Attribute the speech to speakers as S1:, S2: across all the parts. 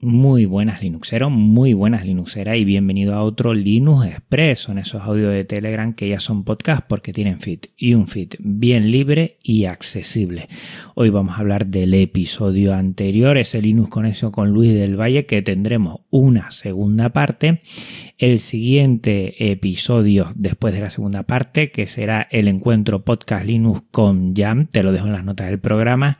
S1: Muy buenas Linuxeros, muy buenas Linuxeras y bienvenido a otro Linux Express. Son esos audios de Telegram que ya son podcast porque tienen feed y un feed bien libre y accesible. Hoy vamos a hablar del episodio anterior, ese Linux Conexión con Luis del Valle, que tendremos una segunda parte. El siguiente episodio después de la segunda parte, que será el encuentro podcast Linux con Jam, te lo dejo en las notas del programa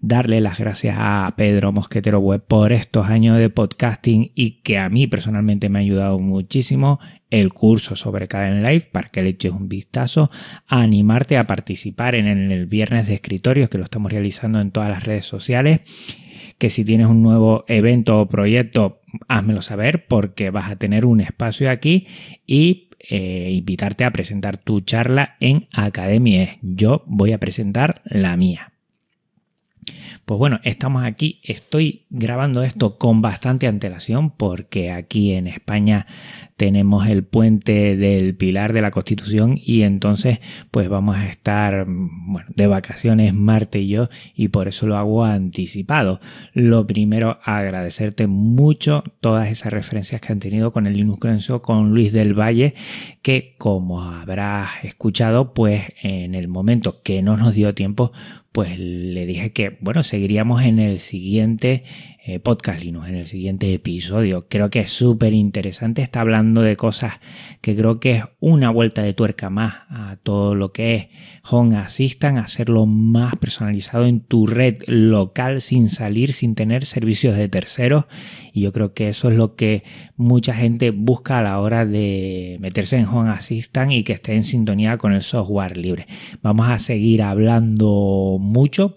S1: darle las gracias a Pedro Mosquetero Web por estos años de podcasting y que a mí personalmente me ha ayudado muchísimo el curso sobre Caden Live para que le eches un vistazo, a animarte a participar en el viernes de escritorios que lo estamos realizando en todas las redes sociales que si tienes un nuevo evento o proyecto, házmelo saber porque vas a tener un espacio aquí y eh, invitarte a presentar tu charla en Academia. Yo voy a presentar la mía. Pues bueno, estamos aquí, estoy grabando esto con bastante antelación porque aquí en España tenemos el puente del Pilar de la Constitución y entonces pues vamos a estar bueno, de vacaciones Marte y yo y por eso lo hago anticipado. Lo primero, agradecerte mucho todas esas referencias que han tenido con el Linux con Luis del Valle, que como habrás escuchado, pues en el momento que no nos dio tiempo, pues le dije que, bueno, seguiríamos en el siguiente eh, podcast Linux, en el siguiente episodio. Creo que es súper interesante, está hablando de cosas que creo que es una vuelta de tuerca más a todo lo que es Home Assistant, hacerlo más personalizado en tu red local sin salir, sin tener servicios de terceros. Y yo creo que eso es lo que mucha gente busca a la hora de meterse en Home Assistant y que esté en sintonía con el software libre. Vamos a seguir hablando mucho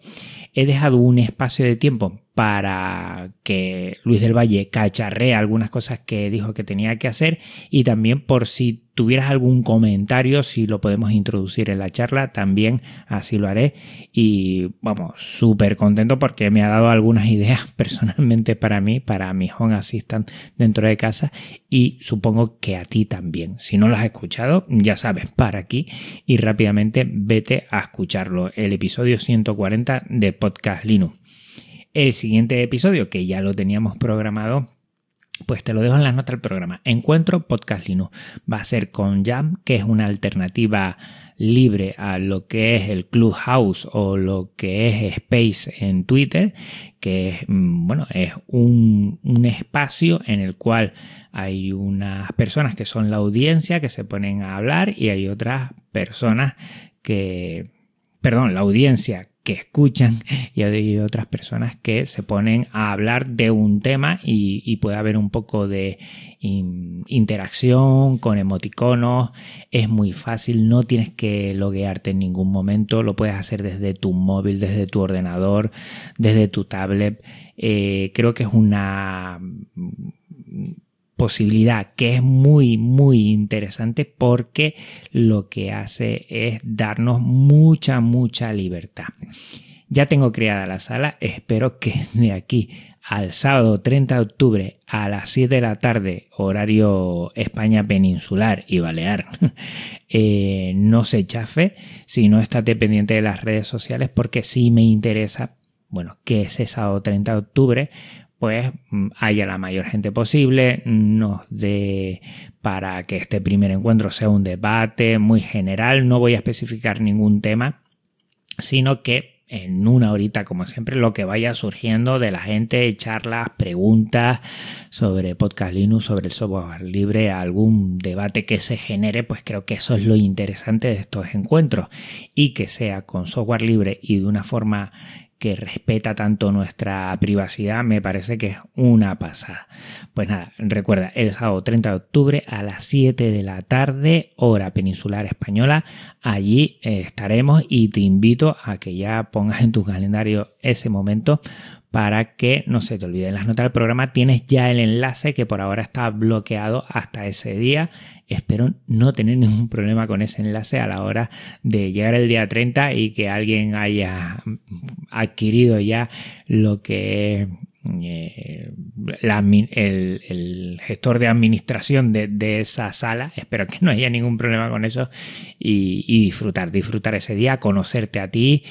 S1: he dejado un espacio de tiempo para que Luis del Valle cacharree algunas cosas que dijo que tenía que hacer. Y también por si tuvieras algún comentario, si lo podemos introducir en la charla, también así lo haré. Y vamos, súper contento porque me ha dado algunas ideas personalmente para mí, para mi Home Assistant dentro de casa. Y supongo que a ti también. Si no lo has escuchado, ya sabes, para aquí. Y rápidamente vete a escucharlo, el episodio 140 de Podcast Linux. El siguiente episodio, que ya lo teníamos programado, pues te lo dejo en las notas del programa. Encuentro Podcast Linux. Va a ser con Jam, que es una alternativa libre a lo que es el Clubhouse o lo que es Space en Twitter, que es, mm, bueno, es un, un espacio en el cual hay unas personas que son la audiencia que se ponen a hablar y hay otras personas que, perdón, la audiencia que escuchan y otras personas que se ponen a hablar de un tema y, puede haber un poco de interacción con emoticonos. Es muy fácil, no tienes que loguearte en ningún momento, lo puedes hacer desde tu móvil, desde tu ordenador, desde tu tablet. Eh, creo que es una posibilidad que es muy muy interesante porque lo que hace es darnos mucha mucha libertad. Ya tengo creada la sala, espero que de aquí al sábado 30 de octubre a las 7 de la tarde, horario España peninsular y Balear, eh, no se chafe, no estate pendiente de las redes sociales porque sí me interesa, bueno, que ese sábado 30 de octubre pues mm, haya la mayor gente posible, nos dé para que este primer encuentro sea un debate muy general, no voy a especificar ningún tema, sino que en una horita, como siempre, lo que vaya surgiendo de la gente, charlas, preguntas sobre podcast Linux, sobre el software libre, algún debate que se genere, pues creo que eso es lo interesante de estos encuentros. Y que sea con software libre y de una forma que respeta tanto nuestra privacidad, me parece que es una pasada. Pues nada, recuerda, el sábado 30 de octubre a las 7 de la tarde, hora peninsular española, allí eh, estaremos y te invito a que ya pongas en tu calendario ese momento para que no se te olviden las notas del programa. Tienes ya el enlace que por ahora está bloqueado hasta ese día. Espero no tener ningún problema con ese enlace a la hora de llegar el día 30 y que alguien haya adquirido ya lo que eh, el, gestor de administración de, esa sala. Espero que no haya ningún problema con eso y, y disfrutar, disfrutar ese día, conocerte a ti,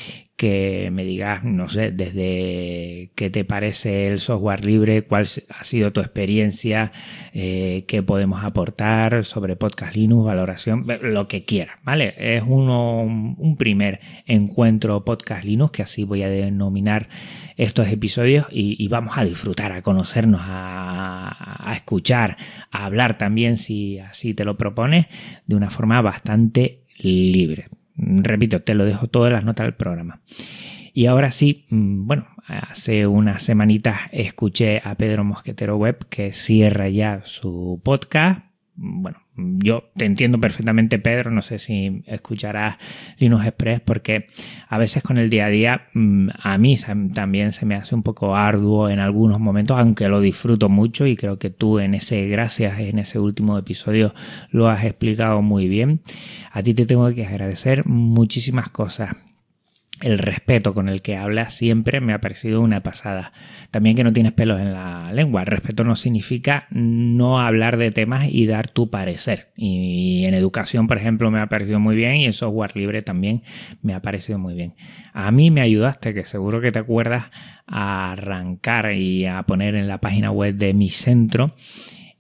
S1: que me digas, no sé, desde qué te parece el software libre, cuál ha sido tu experiencia, eh, qué podemos aportar sobre Podcast Linux, valoración, lo que quieras, ¿vale? Es uno, un primer encuentro Podcast Linux, que así voy a denominar estos episodios y, vamos a disfrutar, a conocernos, a, a escuchar, a hablar también, si así te lo propones, de una forma bastante libre. Repito, te lo dejo todo en las notas del programa. Y ahora sí, mm, bueno, hace unas semanitas escuché a Pedro Mosquetero Web que cierra ya su podcast bueno, yo te entiendo perfectamente, Pedro, no sé si escucharás Linux Express, porque a veces con el día a día mm, a mí también se me hace un poco arduo en algunos momentos, aunque lo disfruto mucho y creo que tú en ese, gracias, en ese último episodio lo has explicado muy bien. A ti te tengo que agradecer muchísimas cosas el respeto con el que hablas siempre me ha parecido una pasada. También que no tienes pelos en la lengua. Respeto no significa no hablar de temas y dar tu parecer. Y en educación, por ejemplo, me ha parecido muy bien y en software libre también me ha parecido muy bien. A mí me ayudaste, que seguro que te acuerdas, a arrancar y a poner en la página web de mi centro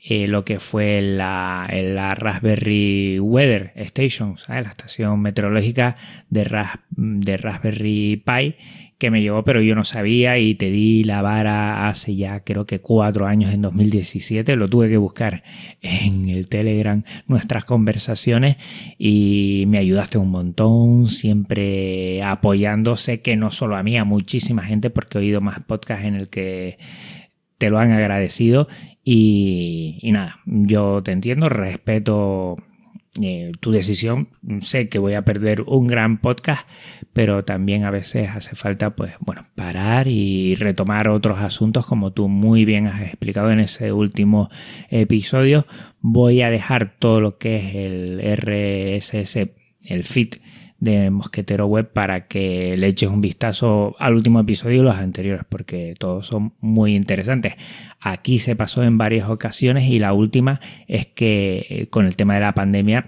S1: eh, lo que fue la, la, Raspberry Weather Station, la estación meteorológica de, de Raspberry Pi que me llegó, pero yo no sabía y te di la vara hace ya creo que cuatro años, en 2017. Lo tuve que buscar en el Telegram, nuestras conversaciones y me ayudaste un montón, siempre apoyándose, que no solo a mí, a muchísima gente, porque he oído más podcasts en el que te lo han agradecido y, nada, yo te entiendo, respeto eh, tu decisión. Sé que voy a perder un gran podcast, pero también a veces hace falta, pues, bueno, parar y retomar otros asuntos, como tú muy bien has explicado en ese último episodio. Voy a dejar todo lo que es el RSS, el feed de Mosquetero Web para que le eches un vistazo al último episodio y los anteriores, porque todos son muy interesantes. Aquí se pasó en varias ocasiones y la última es que eh, con el tema de la pandemia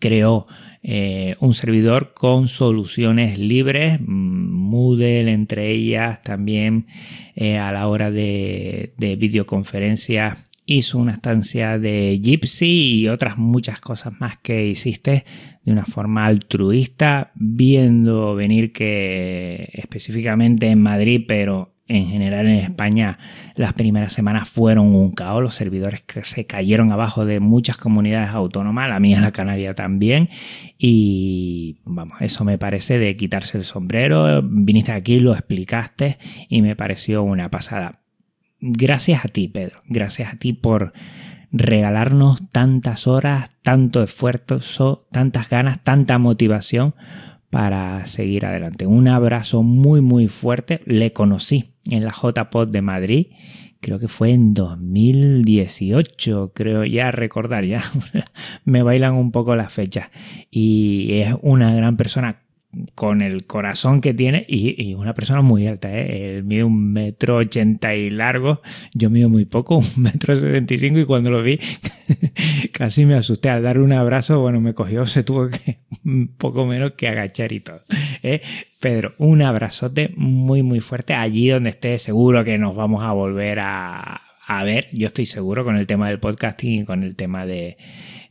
S1: creó eh, un servidor con soluciones libres, mm, Moodle entre ellas, también eh, a la hora de, de videoconferencias hizo una estancia de Gypsy y otras muchas cosas más que hiciste de una forma altruista, viendo venir que específicamente en Madrid, pero en general en España las primeras semanas fueron un caos, los servidores que se cayeron abajo de muchas comunidades autónomas, la mía, la Canaria también, y vamos, eso me parece de quitarse el sombrero, viniste aquí, lo explicaste y me pareció una pasada. Gracias a ti, Pedro. Gracias a ti por regalarnos tantas horas, tanto esfuerzo, tantas ganas, tanta motivación para seguir adelante. Un abrazo muy, muy fuerte. Le conocí en la JPod de Madrid. Creo que fue en 2018, creo ya recordar, ya me bailan un poco las fechas. Y es una gran persona con el corazón que tiene y, una persona muy alta, ¿eh? Él mide un metro ochenta y largo, yo mido muy poco, un metro setenta y cinco y cuando lo vi casi me asusté al darle un abrazo, bueno, me cogió, se tuvo que un poco menos que agachar y todo. ¿eh? Pedro, un abrazote muy muy fuerte allí donde esté, seguro que nos vamos a volver a, a ver, yo estoy seguro con el tema del podcasting y con el tema de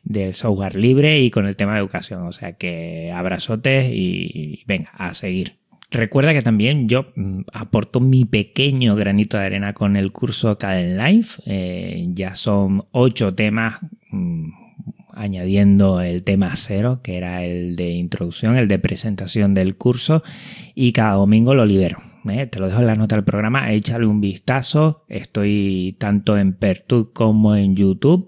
S1: del software libre y con el tema de educación. O sea que abrazotes y venga, a seguir. Recuerda que también yo mm, aporto mi pequeño granito de arena con el curso Caden Life. Eh, ya son ocho temas, mm, añadiendo el tema cero, que era el de introducción, el de presentación del curso, y cada domingo lo libero. ¿eh? Te lo dejo en la nota del programa, échale un vistazo. Estoy tanto en Pertube como en YouTube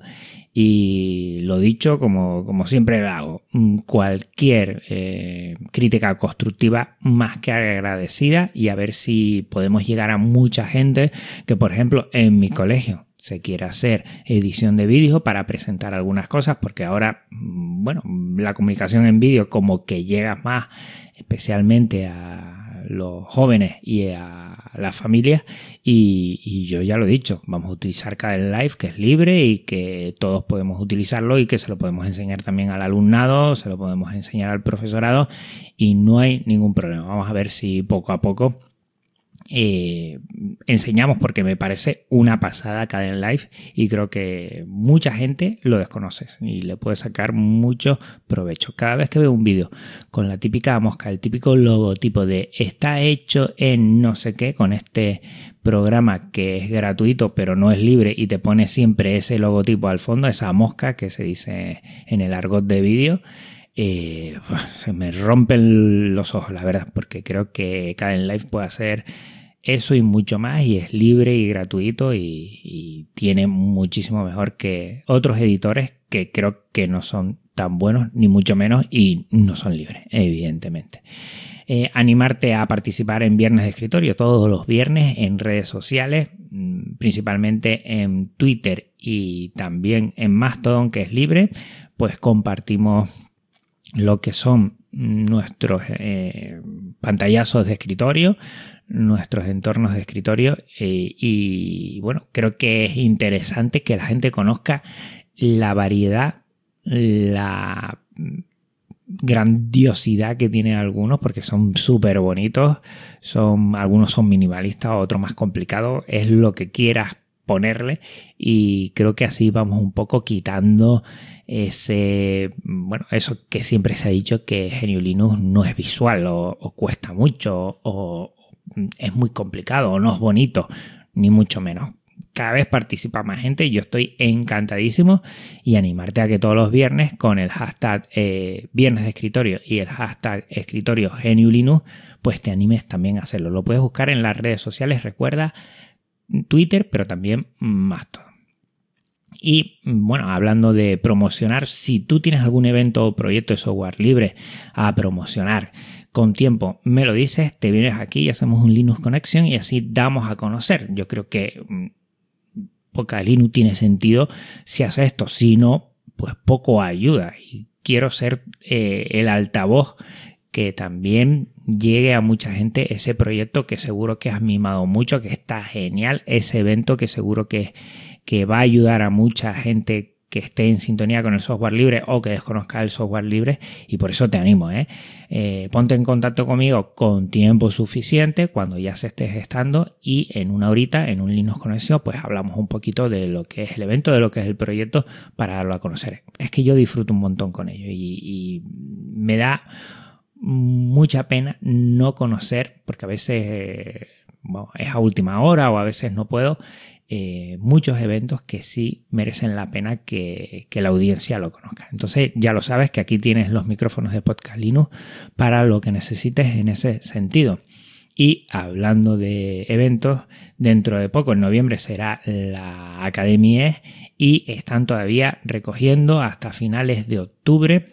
S1: y lo dicho, como, como siempre lo hago, mm, cualquier eh, crítica constructiva más que agradecida y a ver si podemos llegar a mucha gente que, por ejemplo, en mi colegio se quiere hacer edición de vídeo para presentar algunas cosas, porque ahora, mm, bueno, la comunicación en vídeo como que llega más especialmente a los jóvenes y a las familias y, yo ya lo he dicho, vamos a utilizar Cadel Live que es libre y que todos podemos utilizarlo y que se lo podemos enseñar también al alumnado, se lo podemos enseñar al profesorado y no hay ningún problema. Vamos a ver si poco a poco eh, enseñamos porque me parece una pasada Caden Live y creo que mucha gente lo desconoce y le puede sacar mucho provecho. Cada vez que veo un vídeo con la típica mosca, el típico logotipo de está hecho en no sé qué, con este programa que es gratuito pero no es libre y te pone siempre ese logotipo al fondo, esa mosca que se dice en el argot de vídeo. Eh, se me rompen los ojos, la verdad, porque creo que Caden Live puede hacer eso y mucho más y es libre y gratuito y, tiene muchísimo mejor que otros editores que creo que no son tan buenos ni mucho menos y no son libres, evidentemente. Eh, animarte a participar en Viernes de Escritorio todos los viernes en redes sociales, mm, principalmente en Twitter y también en Mastodon, que es libre, pues compartimos lo que son nuestros eh, pantallazos de escritorio, nuestros entornos de escritorio eh, y bueno, creo que es interesante que la gente conozca la variedad, la grandiosidad que tienen algunos porque son súper bonitos, son, algunos son minimalistas, otros más complicados, es lo que quieras ponerle y creo que así vamos un poco quitando ese, bueno, eso que siempre se ha dicho que Genio Linux no es visual o, cuesta mucho o, es muy complicado o no es bonito, ni mucho menos. Cada vez participa más gente y yo estoy encantadísimo y animarte a que todos los viernes con el hashtag eh, viernes de escritorio y el hashtag escritorio Genio Linux, pues te animes también a hacerlo. Lo puedes buscar en las redes sociales, recuerda Twitter, pero también Mastodon. Y bueno, hablando de promocionar, si tú tienes algún evento o proyecto de software libre a promocionar con tiempo, me lo dices, te vienes aquí y hacemos un Linux Connection y así damos a conocer. Yo creo que mm, poca Linux tiene sentido si hace esto, si no, pues poco ayuda. Y quiero ser eh, el altavoz que también llegue a mucha gente ese proyecto que seguro que has mimado mucho, que está genial, ese evento que seguro que, que va a ayudar a mucha gente que esté en sintonía con el software libre o que desconozca el software libre y por eso te animo. ¿eh? Eh, ponte en contacto conmigo con tiempo suficiente cuando ya se esté gestando y en una horita, en un Linux Conexión, pues hablamos un poquito de lo que es el evento, de lo que es el proyecto para darlo a conocer. Es que yo disfruto un montón con ello y, y me da mucha pena no conocer, porque a veces eh, es a última hora o a veces no puedo, eh, muchos eventos que sí merecen la pena que, la audiencia lo conozca. Entonces ya lo sabes que aquí tienes los micrófonos de Podcast Linux para lo que necesites en ese sentido. Y hablando de eventos, dentro de poco, en noviembre, será la Academia y están todavía recogiendo hasta finales de octubre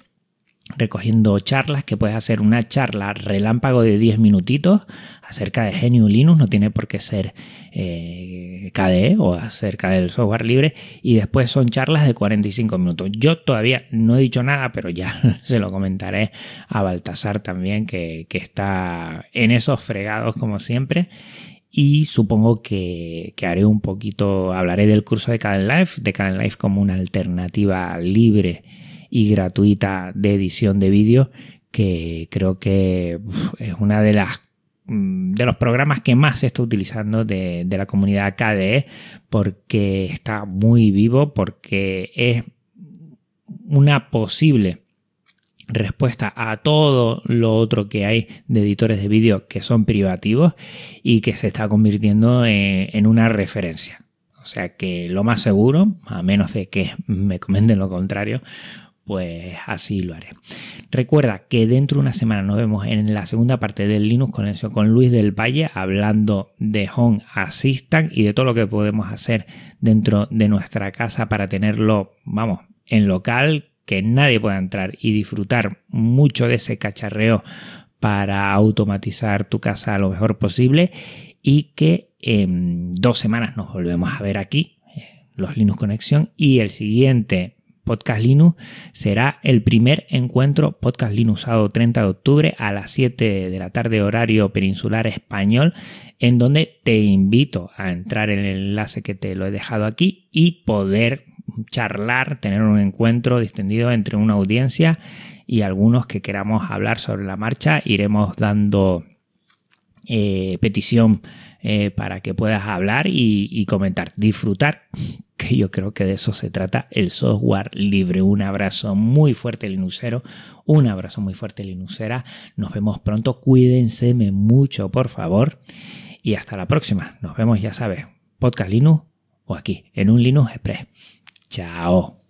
S1: recogiendo charlas, que puedes hacer una charla relámpago de 10 minutitos acerca de GNU Linux, no tiene por qué ser eh, KDE o acerca del software libre, y después son charlas de 45 minutos. Yo todavía no he dicho nada, pero ya se lo comentaré a Baltasar también, que, está en esos fregados como siempre. Y supongo que, que, haré un poquito, hablaré del curso de Caden Life, de Caden Life como una alternativa libre y gratuita de edición de vídeo que creo que es una de las mm, de los programas que más se está utilizando de, la comunidad KDE porque está muy vivo, porque es una posible respuesta a todo lo otro que hay de editores de vídeo que son privativos y que se está convirtiendo en, una referencia. O sea que lo más seguro, a menos de que me comenten lo contrario, pues así lo haré. Recuerda que dentro de una semana nos vemos en la segunda parte del Linux Conexión con Luis del Valle hablando de Home Assistant y de todo lo que podemos hacer dentro de nuestra casa para tenerlo, vamos, en local, que nadie pueda entrar y disfrutar mucho de ese cacharreo para automatizar tu casa lo mejor posible y que en dos semanas nos volvemos a ver aquí, eh, los Linux Conexión y el siguiente Podcast Linux será el primer encuentro Podcast Linux usado 30 de octubre a las 7 de la tarde horario peninsular español en donde te invito a entrar en el enlace que te lo he dejado aquí y poder charlar, tener un encuentro distendido entre una audiencia y algunos que queramos hablar sobre la marcha. Iremos dando eh, petición eh, para que puedas hablar y, comentar, disfrutar, que yo creo que de eso se trata el software libre. Un abrazo muy fuerte Linuxero, un abrazo muy fuerte Linuxera. Nos vemos pronto, cuídense mucho por favor y hasta la próxima. Nos vemos, ya sabes, podcast Linux o aquí en un Linux Express. Chao.